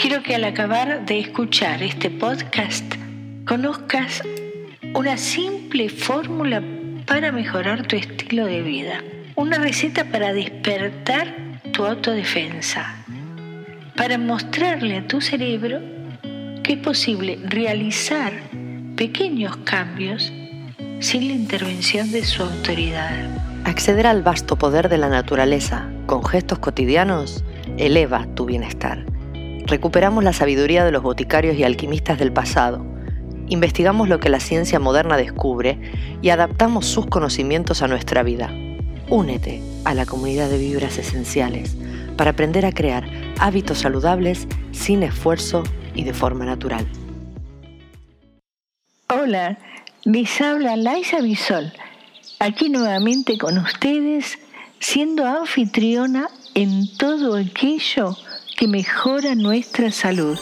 Quiero que al acabar de escuchar este podcast conozcas una simple fórmula para mejorar tu estilo de vida. Una receta para despertar tu autodefensa. Para mostrarle a tu cerebro que es posible realizar pequeños cambios sin la intervención de su autoridad. Acceder al vasto poder de la naturaleza con gestos cotidianos eleva tu bienestar. Recuperamos la sabiduría de los boticarios y alquimistas del pasado, investigamos lo que la ciencia moderna descubre y adaptamos sus conocimientos a nuestra vida. Únete a la comunidad de vibras esenciales para aprender a crear hábitos saludables sin esfuerzo y de forma natural. Hola, les habla Laisa Bisol, aquí nuevamente con ustedes, siendo anfitriona en todo aquello que mejora nuestra salud.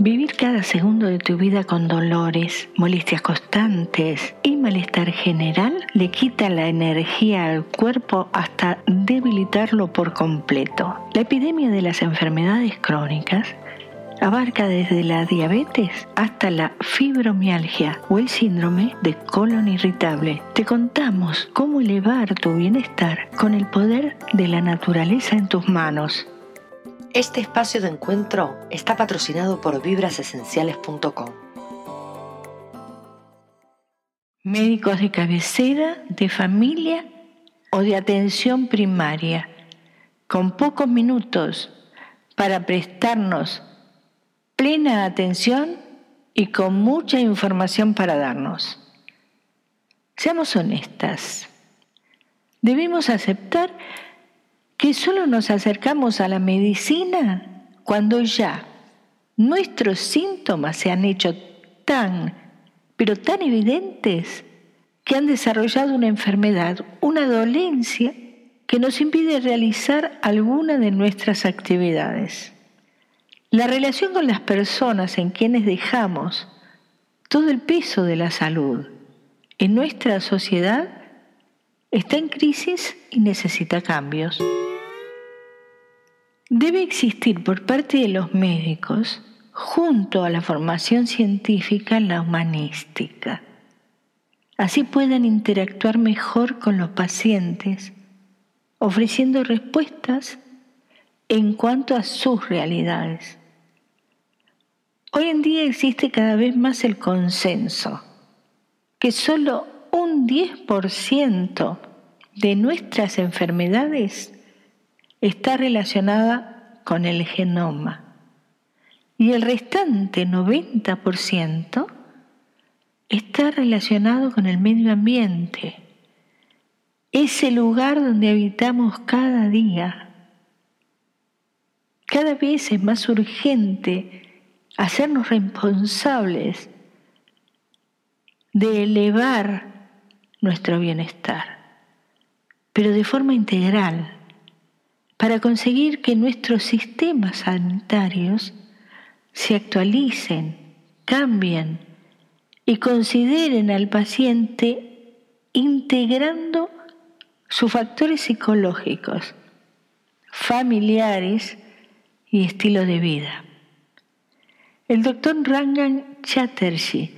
Vivir cada segundo de tu vida con dolores, molestias constantes y malestar general le quita la energía al cuerpo hasta debilitarlo por completo. La epidemia de las enfermedades crónicas abarca desde la diabetes hasta la fibromialgia o el síndrome de colon irritable. Te contamos cómo elevar tu bienestar con el poder de la naturaleza en tus manos. Este espacio de encuentro está patrocinado por vibrasesenciales.com. Médicos de cabecera, de familia o de atención primaria, con pocos minutos para prestarnos plena atención y con mucha información para darnos. Seamos honestas. Debemos aceptar que solo nos acercamos a la medicina cuando ya nuestros síntomas se han hecho tan, pero tan evidentes que han desarrollado una enfermedad, una dolencia que nos impide realizar alguna de nuestras actividades. La relación con las personas en quienes dejamos todo el peso de la salud en nuestra sociedad está en crisis y necesita cambios. Debe existir por parte de los médicos, junto a la formación científica, la humanística. Así puedan interactuar mejor con los pacientes, ofreciendo respuestas en cuanto a sus realidades. Hoy en día existe cada vez más el consenso que solo un 10% de nuestras enfermedades está relacionada con el genoma y el restante 90% está relacionado con el medio ambiente, ese lugar donde habitamos cada día. Cada vez es más urgente hacernos responsables de elevar nuestro bienestar, pero de forma integral para conseguir que nuestros sistemas sanitarios se actualicen, cambien y consideren al paciente integrando sus factores psicológicos, familiares y estilo de vida. El doctor Rangan Chatterjee,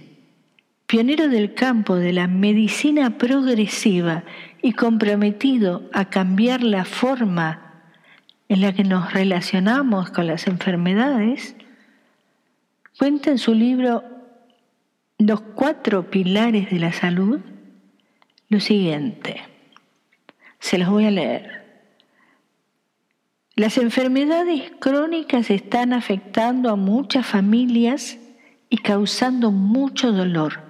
pionero del campo de la medicina progresiva y comprometido a cambiar la forma en la que nos relacionamos con las enfermedades, cuenta en su libro Los cuatro pilares de la salud lo siguiente. Se los voy a leer. Las enfermedades crónicas están afectando a muchas familias y causando mucho dolor,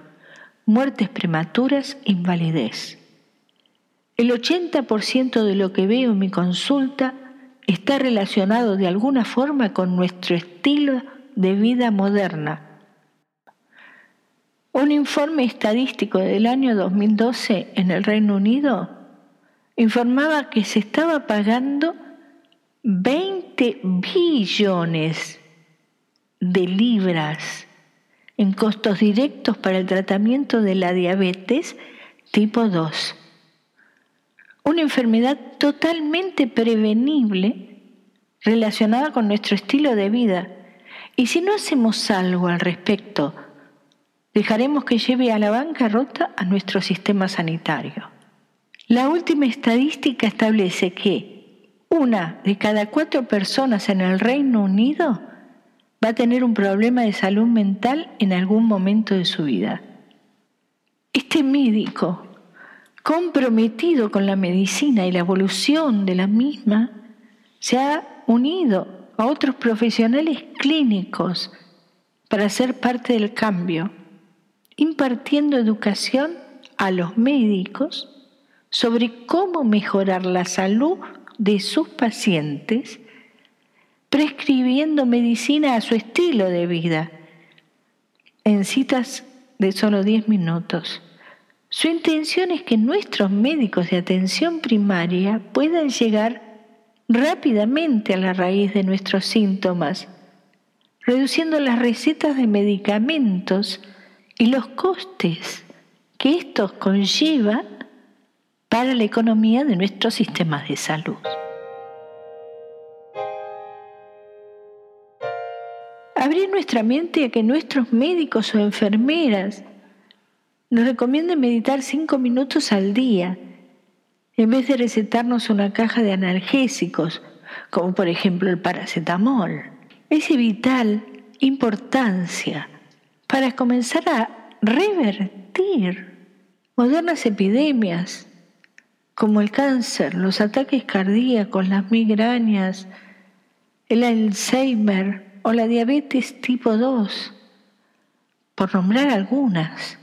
muertes prematuras, invalidez. El 80% de lo que veo en mi consulta está relacionado de alguna forma con nuestro estilo de vida moderna. Un informe estadístico del año 2012 en el Reino Unido informaba que se estaba pagando 20 billones de libras en costos directos para el tratamiento de la diabetes tipo 2 una enfermedad totalmente prevenible relacionada con nuestro estilo de vida. Y si no hacemos algo al respecto, dejaremos que lleve a la bancarrota a nuestro sistema sanitario. La última estadística establece que una de cada cuatro personas en el Reino Unido va a tener un problema de salud mental en algún momento de su vida. Este médico, comprometido con la medicina y la evolución de la misma, se ha unido a otros profesionales clínicos para ser parte del cambio, impartiendo educación a los médicos sobre cómo mejorar la salud de sus pacientes, prescribiendo medicina a su estilo de vida, en citas de solo 10 minutos. Su intención es que nuestros médicos de atención primaria puedan llegar rápidamente a la raíz de nuestros síntomas, reduciendo las recetas de medicamentos y los costes que estos conllevan para la economía de nuestros sistemas de salud. Abrir nuestra mente a que nuestros médicos o enfermeras nos recomienden meditar cinco minutos al día en vez de recetarnos una caja de analgésicos, como por ejemplo el paracetamol. Es de vital importancia para comenzar a revertir modernas epidemias como el cáncer, los ataques cardíacos, las migrañas, el Alzheimer o la diabetes tipo 2, por nombrar algunas.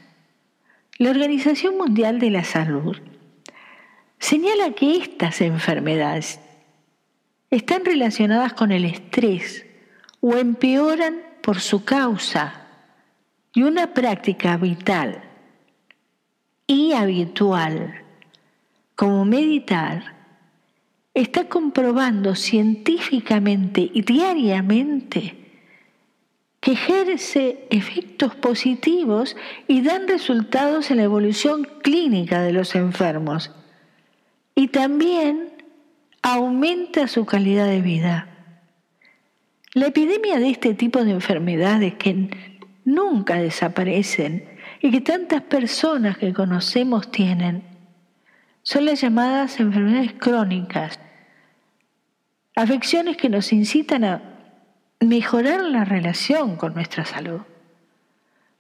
La Organización Mundial de la Salud señala que estas enfermedades están relacionadas con el estrés o empeoran por su causa y una práctica vital y habitual como meditar está comprobando científicamente y diariamente que ejerce efectos positivos y dan resultados en la evolución clínica de los enfermos y también aumenta su calidad de vida. La epidemia de este tipo de enfermedades que nunca desaparecen y que tantas personas que conocemos tienen son las llamadas enfermedades crónicas, afecciones que nos incitan a mejorar la relación con nuestra salud,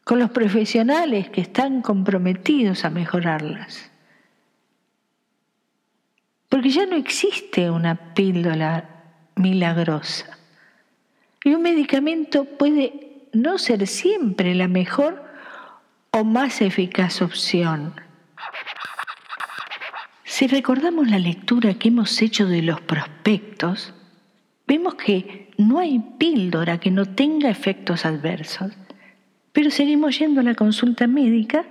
con los profesionales que están comprometidos a mejorarlas. Porque ya no existe una píldora milagrosa. Y un medicamento puede no ser siempre la mejor o más eficaz opción. Si recordamos la lectura que hemos hecho de los prospectos, vemos que no hay píldora que no tenga efectos adversos, pero seguimos yendo a la consulta médica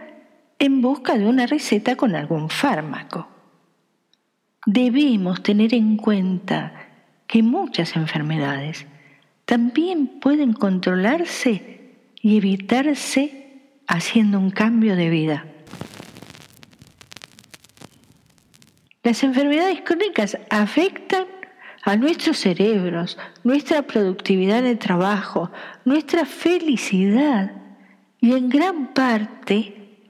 en busca de una receta con algún fármaco debemos tener en cuenta que muchas enfermedades también pueden controlarse y evitarse haciendo un cambio de vida. Las enfermedades crónicas afectan a nuestros cerebros, nuestra productividad de trabajo, nuestra felicidad y en gran parte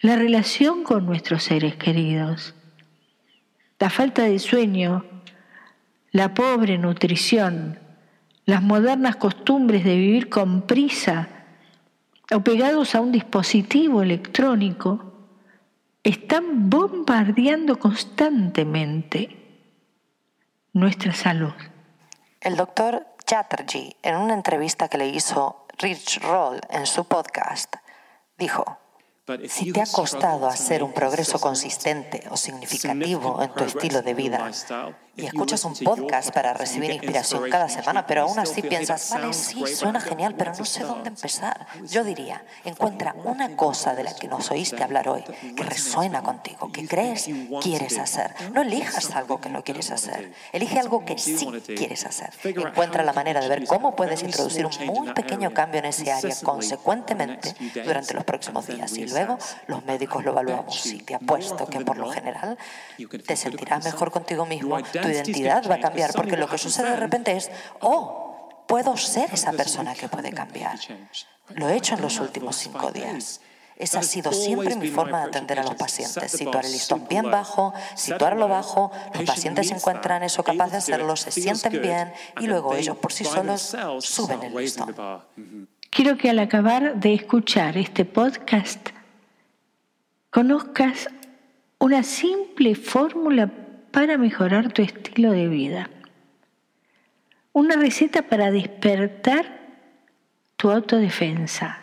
la relación con nuestros seres queridos. La falta de sueño, la pobre nutrición, las modernas costumbres de vivir con prisa o pegados a un dispositivo electrónico, están bombardeando constantemente nuestra salud. El doctor Chatterjee, en una entrevista que le hizo Rich Roll en su podcast, dijo, si te ha costado hacer un progreso consistente o significativo en tu estilo de vida, y escuchas un podcast para recibir inspiración cada semana, pero aún así piensas, vale, sí, suena genial, pero no sé dónde empezar. Yo diría, encuentra una cosa de la que nos oíste hablar hoy, que resuena contigo, que crees quieres hacer. No elijas algo que no quieres hacer, elige algo que sí quieres hacer. Encuentra la manera de ver cómo puedes introducir un muy pequeño cambio en ese área consecuentemente durante los próximos días. Y luego los médicos lo evaluamos. Y te apuesto que por lo general te sentirás mejor contigo mismo tu identidad va a cambiar, porque lo que sucede de repente es, oh, puedo ser esa persona que puede cambiar. Lo he hecho en los últimos cinco días. Esa ha sido siempre mi forma de atender a los pacientes. Situar el listón bien bajo, situarlo bajo, los pacientes se encuentran eso capaz de hacerlo, se sienten bien y luego ellos por sí solos suben el listón. Quiero que al acabar de escuchar este podcast conozcas una simple fórmula para mejorar tu estilo de vida. Una receta para despertar tu autodefensa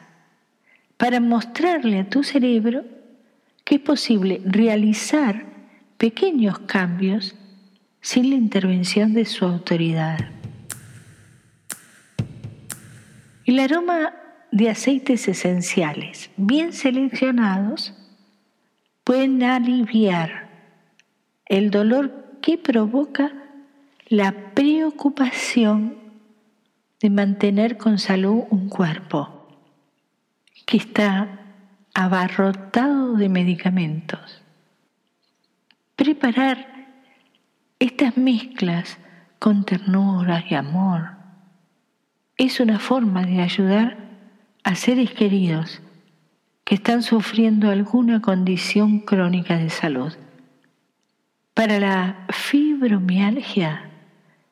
para mostrarle a tu cerebro que es posible realizar pequeños cambios sin la intervención de su autoridad. El aroma de aceites esenciales bien seleccionados pueden aliviar el dolor que provoca la preocupación de mantener con salud un cuerpo que está abarrotado de medicamentos. Preparar estas mezclas con ternura y amor es una forma de ayudar a seres queridos que están sufriendo alguna condición crónica de salud. Para la fibromialgia,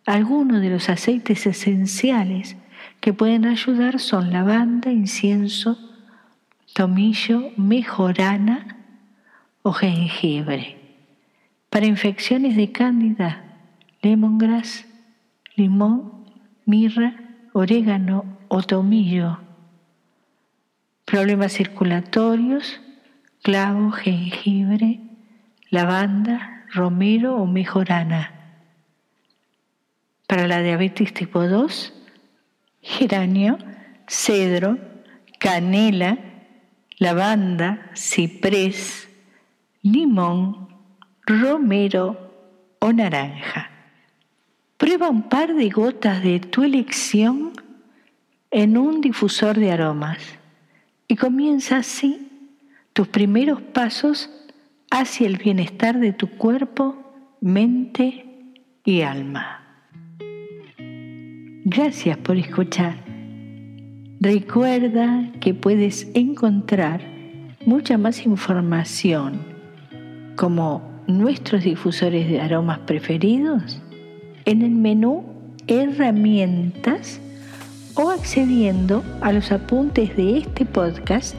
algunos de los aceites esenciales que pueden ayudar son lavanda, incienso, tomillo, mejorana o jengibre. Para infecciones de cándida, lemongrass, limón, mirra, orégano o tomillo. Problemas circulatorios, clavo, jengibre, lavanda, romero o mejorana. Para la diabetes tipo 2, geranio, cedro, canela, lavanda, ciprés, limón, romero o naranja. Prueba un par de gotas de tu elección en un difusor de aromas y comienza así tus primeros pasos hacia el bienestar de tu cuerpo, mente y alma. Gracias por escuchar. Recuerda que puedes encontrar mucha más información como nuestros difusores de aromas preferidos en el menú Herramientas o accediendo a los apuntes de este podcast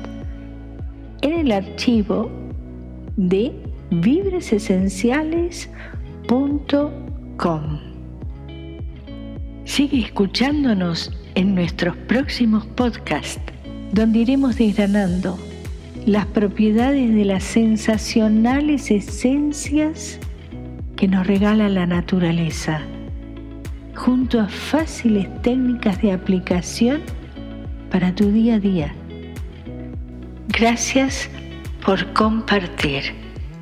en el archivo de vibresesenciales.com. Sigue escuchándonos en nuestros próximos podcasts, donde iremos desgranando las propiedades de las sensacionales esencias que nos regala la naturaleza, junto a fáciles técnicas de aplicación para tu día a día. Gracias por compartir.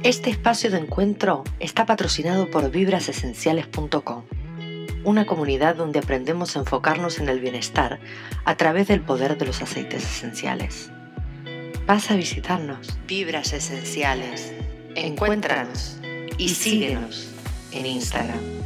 Este espacio de encuentro está patrocinado por vibrasesenciales.com una comunidad donde aprendemos a enfocarnos en el bienestar a través del poder de los aceites esenciales. Pasa a visitarnos. Vibras Esenciales. Encuéntranos y síguenos en Instagram.